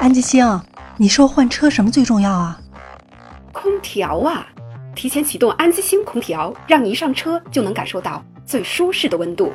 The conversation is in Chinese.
安吉星你说换车什么最重要啊？空调啊提前启动安吉星空调让你一上车就能感受到最舒适的温度。